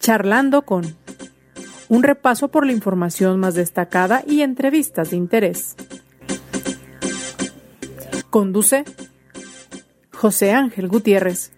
Charlando con un repaso por la información más destacada y entrevistas de interés. Conduce José Ángel Gutiérrez.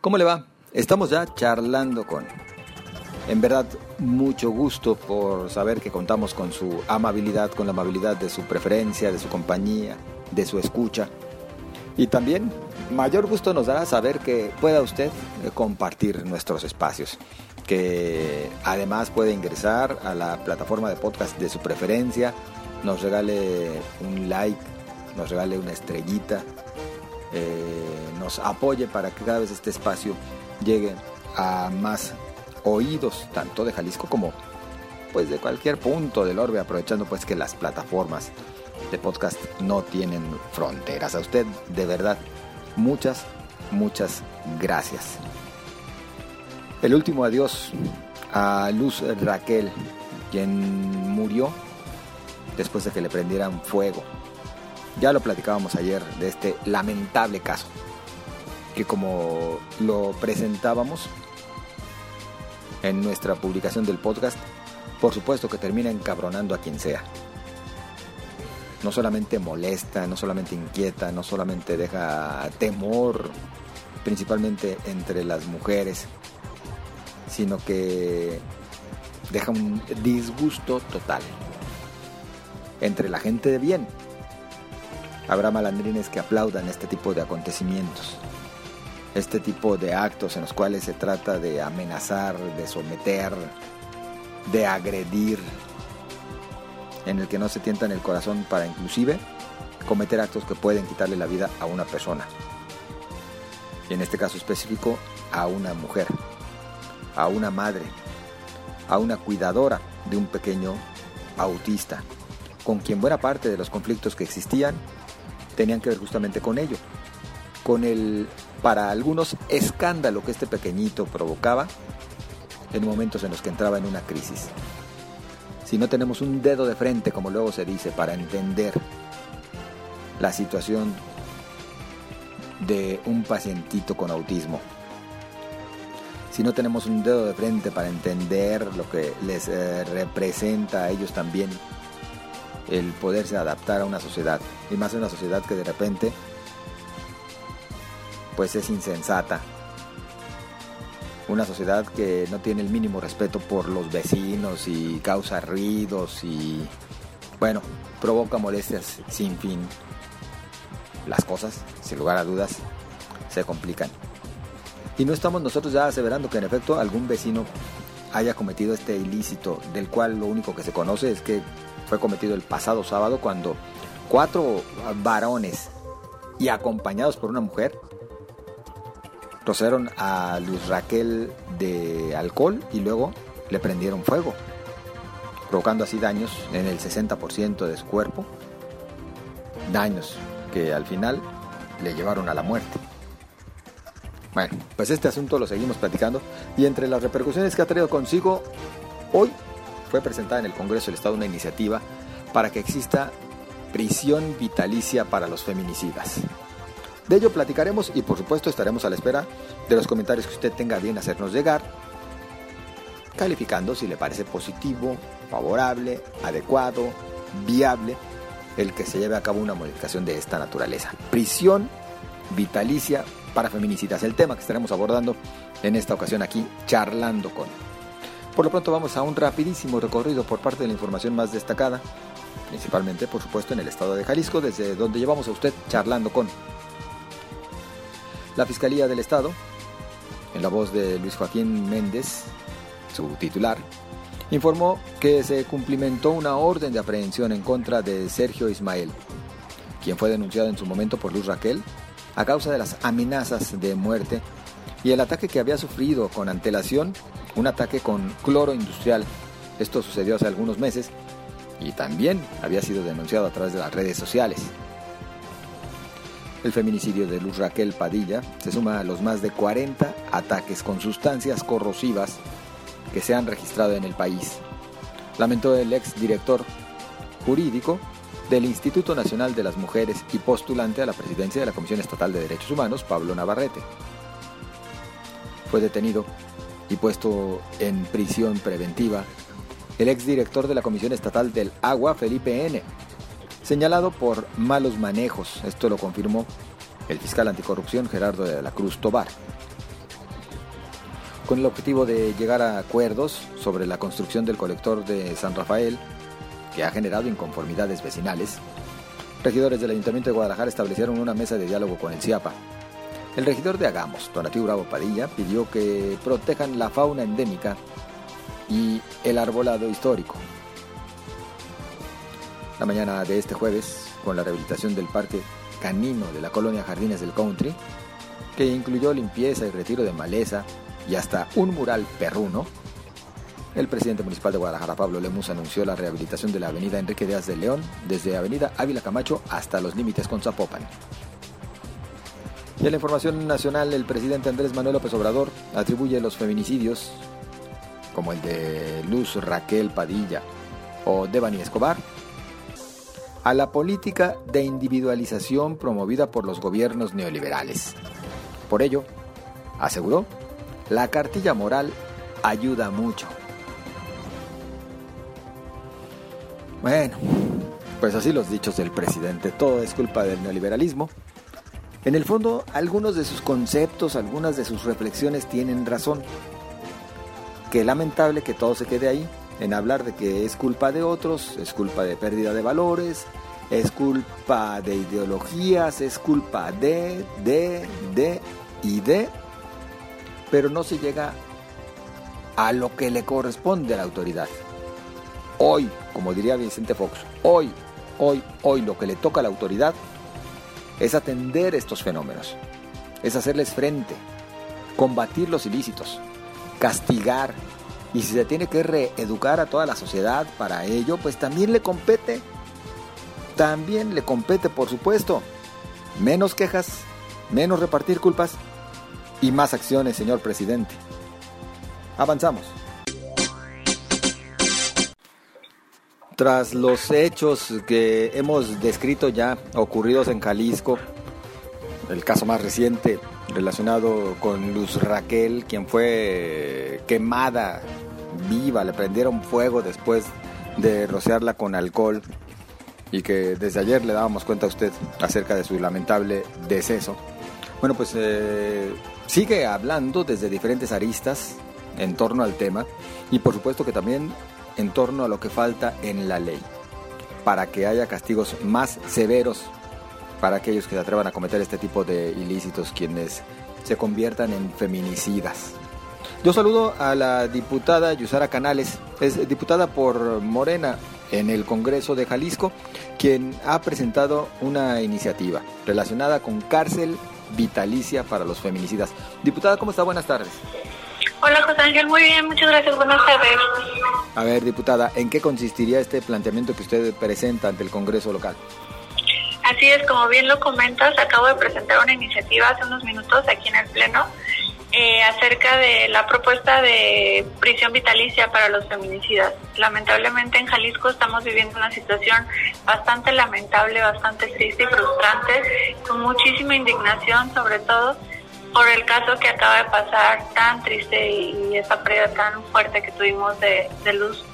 ¿Cómo le va? Estamos ya charlando con. En verdad, mucho gusto por saber que contamos con su amabilidad, con la amabilidad de su preferencia, de su compañía, de su escucha. Y también mayor gusto nos dará saber que pueda usted eh, compartir nuestros espacios, que además puede ingresar a la plataforma de podcast de su preferencia, nos regale un like, nos regale una estrellita, eh, nos apoye para que cada vez este espacio llegue a más oídos, tanto de Jalisco como pues de cualquier punto del orbe, aprovechando pues que las plataformas de podcast no tienen fronteras. A usted, de verdad, muchas, muchas gracias. El último adiós a Luz Raquel, quien murió después de que le prendieran fuego. Ya lo platicábamos ayer de este lamentable caso, que como lo presentábamos en nuestra publicación del podcast, por supuesto que termina encabronando a quien sea no solamente molesta, no solamente inquieta, no solamente deja temor, principalmente entre las mujeres, sino que deja un disgusto total entre la gente de bien. Habrá malandrines que aplaudan este tipo de acontecimientos, este tipo de actos en los cuales se trata de amenazar, de someter, de agredir, en el que no se tienta en el corazón para inclusive cometer actos que pueden quitarle la vida a una persona. Y en este caso específico, a una mujer, a una madre, a una cuidadora de un pequeño autista, con quien buena parte de los conflictos que existían tenían que ver justamente con ello, con el, para algunos, escándalo que este pequeñito provocaba en momentos en los que entraba en una crisis si no tenemos un dedo de frente, como luego se dice, para entender la situación de un pacientito con autismo. Si no tenemos un dedo de frente para entender lo que les eh, representa a ellos también el poderse adaptar a una sociedad, y más en una sociedad que de repente pues es insensata, una sociedad que no tiene el mínimo respeto por los vecinos y causa ruidos y, bueno, provoca molestias sin fin. Las cosas, sin lugar a dudas, se complican. Y no estamos nosotros ya aseverando que en efecto algún vecino haya cometido este ilícito, del cual lo único que se conoce es que fue cometido el pasado sábado cuando cuatro varones y acompañados por una mujer rociaron a Luis Raquel de alcohol y luego le prendieron fuego, provocando así daños en el 60% de su cuerpo, daños que al final le llevaron a la muerte. Bueno, pues este asunto lo seguimos platicando y entre las repercusiones que ha traído consigo, hoy fue presentada en el Congreso del Estado una iniciativa para que exista prisión vitalicia para los feminicidas. De ello platicaremos y por supuesto estaremos a la espera de los comentarios que usted tenga bien hacernos llegar, calificando si le parece positivo, favorable, adecuado, viable el que se lleve a cabo una modificación de esta naturaleza. Prisión vitalicia para feminicidas, el tema que estaremos abordando en esta ocasión aquí, charlando con. Por lo pronto vamos a un rapidísimo recorrido por parte de la información más destacada, principalmente por supuesto en el estado de Jalisco, desde donde llevamos a usted charlando con. La Fiscalía del Estado, en la voz de Luis Joaquín Méndez, su titular, informó que se cumplimentó una orden de aprehensión en contra de Sergio Ismael, quien fue denunciado en su momento por Luz Raquel a causa de las amenazas de muerte y el ataque que había sufrido con antelación, un ataque con cloro industrial. Esto sucedió hace algunos meses y también había sido denunciado a través de las redes sociales. El feminicidio de Luz Raquel Padilla se suma a los más de 40 ataques con sustancias corrosivas que se han registrado en el país. Lamentó el ex director jurídico del Instituto Nacional de las Mujeres y postulante a la presidencia de la Comisión Estatal de Derechos Humanos, Pablo Navarrete. fue detenido y puesto en prisión preventiva el exdirector de la Comisión Estatal del Agua, Felipe N., señalado por malos manejos. Esto lo confirmó el fiscal anticorrupción Gerardo de la Cruz Tobar. Con el objetivo de llegar a acuerdos sobre la construcción del colector de San Rafael, que ha generado inconformidades vecinales, regidores del Ayuntamiento de Guadalajara establecieron una mesa de diálogo con el CIAPA. El regidor de Agamos, Donativo Bravo Padilla, pidió que protejan la fauna endémica y el arbolado histórico. La mañana de este jueves, con la rehabilitación del parque canino de la colonia Jardines del Country, que incluyó limpieza y retiro de maleza y hasta un mural perruno, el presidente municipal de Guadalajara, Pablo Lemus, anunció la rehabilitación de la avenida Enrique Díaz de León desde avenida Ávila Camacho hasta los límites con Zapopan. Y en la información nacional, el presidente Andrés Manuel López Obrador atribuye los feminicidios, como el de Luz Raquel Padilla o Devani Escobar, a la política de individualización promovida por los gobiernos neoliberales. Por ello, aseguró, la cartilla moral ayuda mucho. Bueno, pues así los dichos del presidente, todo es culpa del neoliberalismo. En el fondo, algunos de sus conceptos, algunas de sus reflexiones tienen razón. Qué lamentable que todo se quede ahí, en hablar de que es culpa de otros, es culpa de pérdida de valores, es culpa de ideologías, es culpa de, de, de y de, pero no se llega a lo que le corresponde a la autoridad. Hoy, como diría Vicente Fox, hoy, hoy, hoy lo que le toca a la autoridad es atender estos fenómenos, es hacerles frente, combatir los ilícitos, castigar, y si se tiene que reeducar a toda la sociedad para ello, pues también le compete, también le compete, por supuesto, menos quejas, menos repartir culpas y más acciones, señor presidente. Avanzamos. Tras los hechos que hemos descrito ya ocurridos en Jalisco, el caso más reciente relacionado con Luz Raquel, quien fue quemada viva, le prendieron fuego después de rociarla con alcohol y que desde ayer le dábamos cuenta a usted acerca de su lamentable deceso. Bueno, pues eh, sigue hablando desde diferentes aristas en torno al tema y por supuesto que también en torno a lo que falta en la ley, para que haya castigos más severos para aquellos que se atrevan a cometer este tipo de ilícitos, quienes se conviertan en feminicidas. Yo saludo a la diputada Yusara Canales, es diputada por Morena en el Congreso de Jalisco, quien ha presentado una iniciativa relacionada con cárcel vitalicia para los feminicidas. Diputada, ¿cómo está? Buenas tardes. Hola José Ángel, muy bien, muchas gracias, buenas tardes. A ver, diputada, ¿en qué consistiría este planteamiento que usted presenta ante el Congreso local? Así es, como bien lo comentas, acabo de presentar una iniciativa hace unos minutos aquí en el Pleno eh, acerca de la propuesta de prisión vitalicia para los feminicidas. Lamentablemente en Jalisco estamos viviendo una situación bastante lamentable, bastante triste y frustrante, con muchísima indignación sobre todo por el caso que acaba de pasar, tan triste y, esa pérdida tan fuerte que tuvimos de, luz.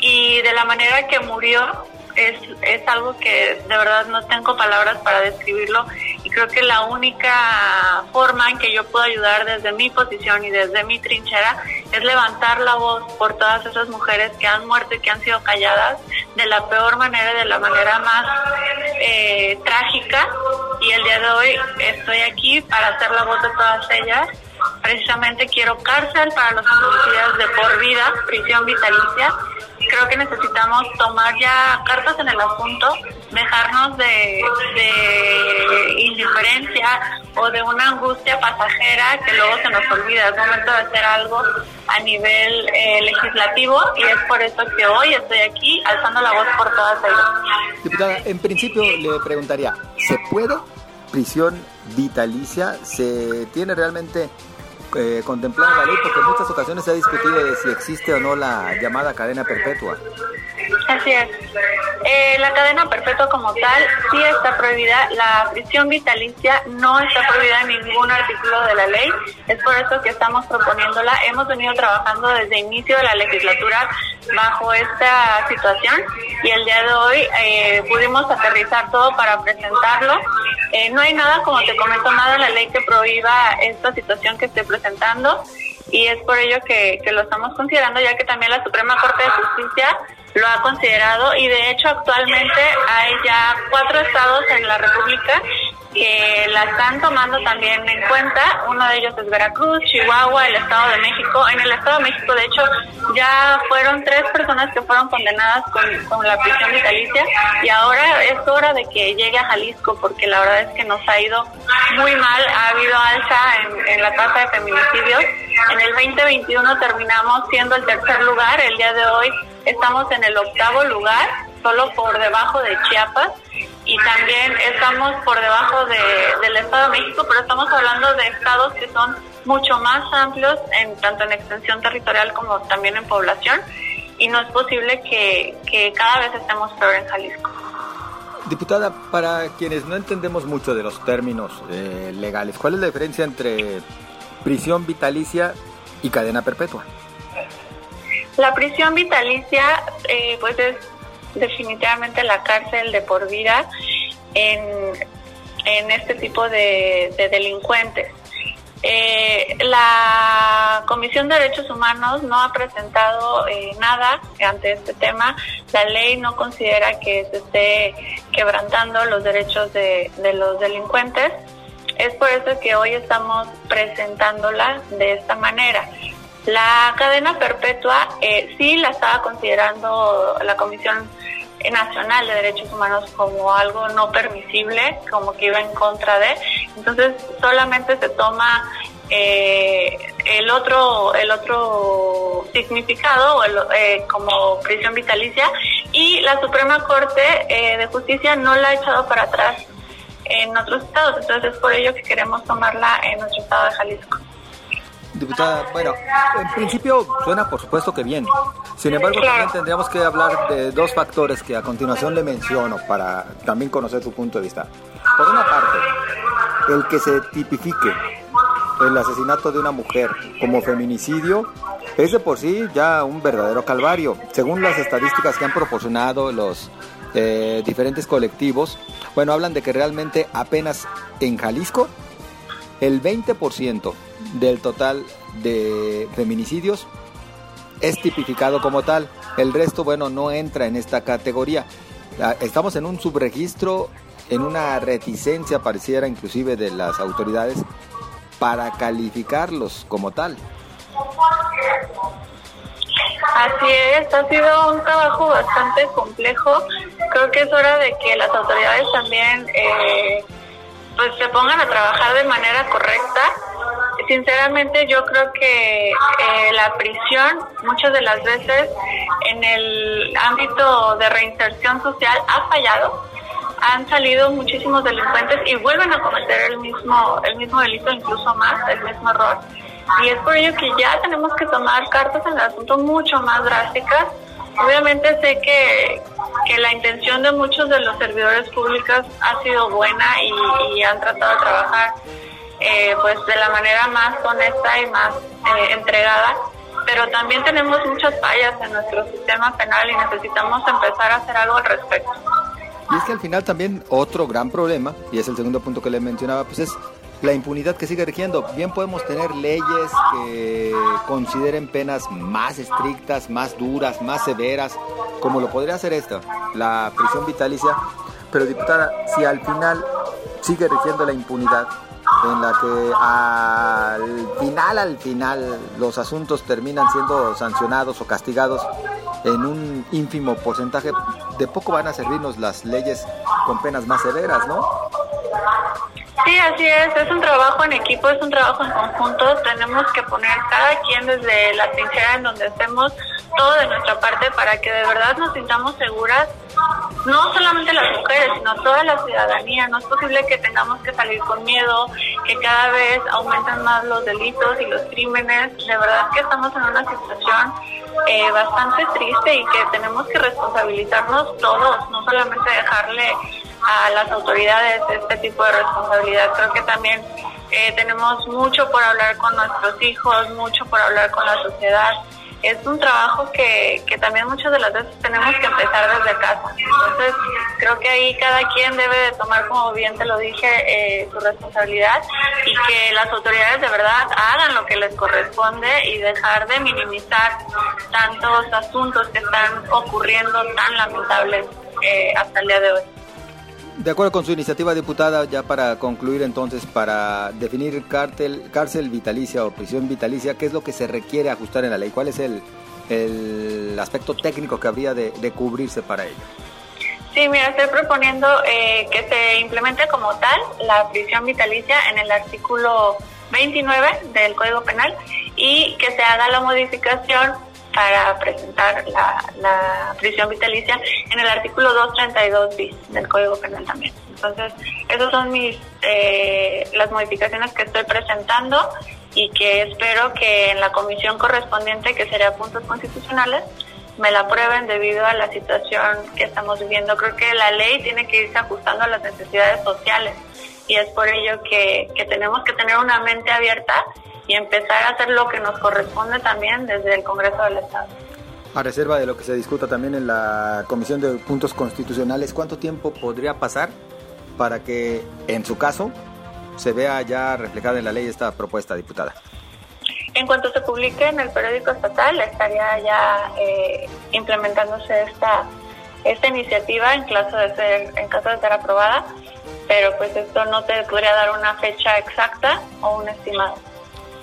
Y de la manera que murió es, es algo que de verdad no tengo palabras para describirlo y creo que la única forma en que yo puedo ayudar desde mi posición y desde mi trinchera es levantar la voz por todas esas mujeres que han muerto y que han sido calladas de la peor manera, de la manera más eh, trágica y el día de hoy estoy aquí para hacer la voz de todas ellas. Precisamente quiero cárcel para los policías de por vida, prisión vitalicia. Creo que necesitamos tomar ya cartas en el asunto, dejarnos de, indiferencia o de una angustia pasajera que luego se nos olvida. Es momento de hacer algo a nivel eh, legislativo y es por eso que hoy estoy aquí alzando la voz por todas ellas. Diputada, en principio le preguntaría, ¿se puede prisión vitalicia? ¿Se tiene realmente eh, contemplada la ley? Porque en muchas ocasiones se ha discutido de si existe o no la llamada cadena perpetua. Así es. Eh, la cadena perpetua como tal sí está prohibida. La prisión vitalicia no está prohibida en ningún artículo de la ley. Es por eso que estamos proponiéndola. Hemos venido trabajando desde inicio de la legislatura bajo esta situación y el día de hoy eh, pudimos aterrizar todo para presentarlo. Eh, no hay nada, como te comento, nada en la ley que prohíba esta situación que estoy presentando y es por ello que, que lo estamos considerando, ya que también la Suprema Corte de Justicia lo ha considerado y de hecho actualmente hay ya cuatro estados en la República que la están tomando también en cuenta. Uno de ellos es Veracruz, Chihuahua, el Estado de México. En el Estado de México, de hecho, ya fueron tres personas que fueron condenadas con, la prisión vitalicia y ahora es hora de que llegue a Jalisco porque la verdad es que nos ha ido muy mal. Ha habido alza en, la tasa de feminicidios. En el 2021 terminamos siendo el tercer lugar. El día de hoy estamos en el octavo lugar, solo por debajo de Chiapas y también estamos por debajo del Estado de México, pero estamos hablando de estados que son mucho más amplios, en tanto en extensión territorial como también en población, y no es posible que, cada vez estemos peor en Jalisco. Diputada, para quienes no entendemos mucho de los términos eh, legales, ¿cuál es la diferencia entre prisión vitalicia y cadena perpetua? La prisión vitalicia, eh, pues es definitivamente la cárcel de por vida en, este tipo de, delincuentes. Eh, la Comisión de Derechos Humanos no ha presentado eh, nada ante este tema. La ley no considera que se esté quebrantando los derechos de, de los delincuentes. Es por eso que hoy estamos presentándola de esta manera. La cadena perpetua eh, sí la estaba considerando la Comisión Nacional de Derechos Humanos como algo no permisible, como que iba en contra de. Entonces solamente se toma eh, el otro el otro significado eh, como prisión vitalicia y la Suprema Corte de Justicia no la ha echado para atrás en otros estados. Entonces es por ello que queremos tomarla en nuestro estado de Jalisco. Diputada, bueno, en principio suena por supuesto que bien. Sin embargo, también tendríamos que hablar de dos factores que a continuación le menciono para también conocer su punto de vista. Por una parte, el que se tipifique el asesinato de una mujer como feminicidio es de por sí ya un verdadero calvario. Según las estadísticas que han proporcionado los eh, diferentes colectivos, bueno, hablan de que realmente apenas en Jalisco el 20% del total de feminicidios es tipificado como tal. El resto, bueno, no entra en esta categoría. Ah, estamos en un subregistro, en una reticencia pareciera inclusive de las autoridades para calificarlos como tal. Así es, ha sido un trabajo bastante complejo. Creo que es hora de que las autoridades también eh, pues se pongan a trabajar de manera correcta. Sinceramente yo creo que eh, la prisión muchas de las veces en el ámbito de reinserción social ha fallado. Han salido muchísimos delincuentes y vuelven a cometer el mismo el mismo delito, incluso más, el mismo error. Y es por ello que ya tenemos que tomar cartas en el asunto mucho más drásticas Obviamente sé que, que la intención de muchos de los servidores públicos ha sido buena y, han tratado de trabajar eh, pues de la manera más honesta y más eh, entregada, pero también tenemos muchas fallas en nuestro sistema penal y necesitamos empezar a hacer algo al respecto. Y es que al final también otro gran problema, y es el segundo punto que le mencionaba, pues es la impunidad que sigue rigiendo. Bien podemos tener leyes que consideren penas más estrictas, más duras, más severas, como lo podría hacer esta, la prisión vitalicia. Pero diputada, si al final sigue rigiendo la impunidad, en la que al final, al final, los asuntos terminan siendo sancionados o castigados en un ínfimo porcentaje, de poco van a servirnos las leyes con penas más severas, ¿no? Sí, así es, es un trabajo en equipo, es un trabajo en conjunto, tenemos que poner cada quien desde la trinchera en donde estemos todo de nuestra parte para que de verdad nos sintamos seguras no solamente las mujeres, sino toda la ciudadanía. No es posible que tengamos que salir con miedo, que cada vez aumentan más los delitos y los crímenes. De verdad que estamos en una situación eh, bastante triste y que tenemos que responsabilizarnos todos, no solamente dejarle a las autoridades este tipo de responsabilidad. Creo que también eh, tenemos mucho por hablar con nuestros hijos, mucho por hablar con la sociedad. Es un trabajo que, que también muchas de las veces tenemos que empezar desde casa. Entonces, creo que ahí cada quien debe de tomar, como bien te lo dije, eh, su responsabilidad y que las autoridades de verdad hagan lo que les corresponde y dejar de minimizar tantos asuntos que están ocurriendo tan lamentables eh, hasta el día de hoy. De acuerdo con su iniciativa diputada, ya para concluir entonces, para definir cárcel vitalicia o prisión vitalicia, ¿qué es lo que se requiere ajustar en la ley? ¿Cuál es el, el aspecto técnico que habría de, de cubrirse para ello? Sí, mira, estoy proponiendo eh, que se implemente como tal la prisión vitalicia en el artículo 29 del Código Penal y que se haga la modificación para presentar la, prisión vitalicia en el artículo 232 bis del Código Penal también. Entonces, esas son mis eh, las modificaciones que estoy presentando y que espero que en la comisión correspondiente, que sería puntos constitucionales, me la aprueben debido a la situación que estamos viviendo. Creo que la ley tiene que irse ajustando a las necesidades sociales y es por ello que tenemos que tener una mente abierta y empezar a hacer lo que nos corresponde también desde el Congreso del Estado. A reserva de lo que se discuta también en la Comisión de Puntos Constitucionales, ¿cuánto tiempo podría pasar para que, en su caso, se vea ya reflejada en la ley esta propuesta, diputada? En cuanto se publique en el periódico estatal, estaría ya eh, implementándose esta esta iniciativa en caso de ser en caso de ser aprobada, pero pues esto no te podría dar una fecha exacta o un estimado.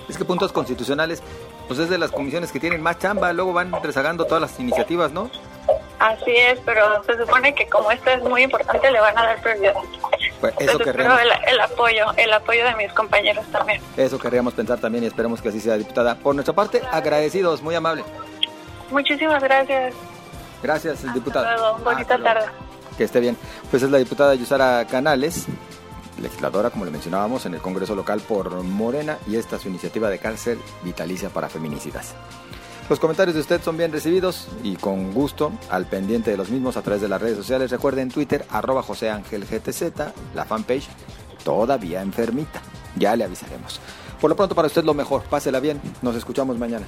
Es que puntos constitucionales, pues es de las comisiones que tienen más chamba, luego van rezagando todas las iniciativas, ¿no? Así es, pero se supone que como esto es muy importante, le van a dar prioridad. Pues eso Entonces, querríamos, el, el apoyo, el apoyo de mis compañeros también. eso querríamos pensar también y esperemos que así sea, diputada. Por nuestra parte, agradecidos, muy amable. Muchísimas gracias. Gracias, diputada. luego, bonita Hasta tarde. Que esté bien. Pues es la diputada Yusara Canales, legisladora, como le mencionábamos, en el Congreso local por Morena, y esta es su iniciativa de cárcel vitalicia para feminicidas. Los comentarios de usted son bien recibidos y con gusto al pendiente de los mismos a través de las redes sociales. Recuerden Twitter, arroba José Ángel GTZ, la fanpage todavía enfermita. Ya le avisaremos. Por lo pronto para usted lo mejor, pásela bien. Nos escuchamos mañana.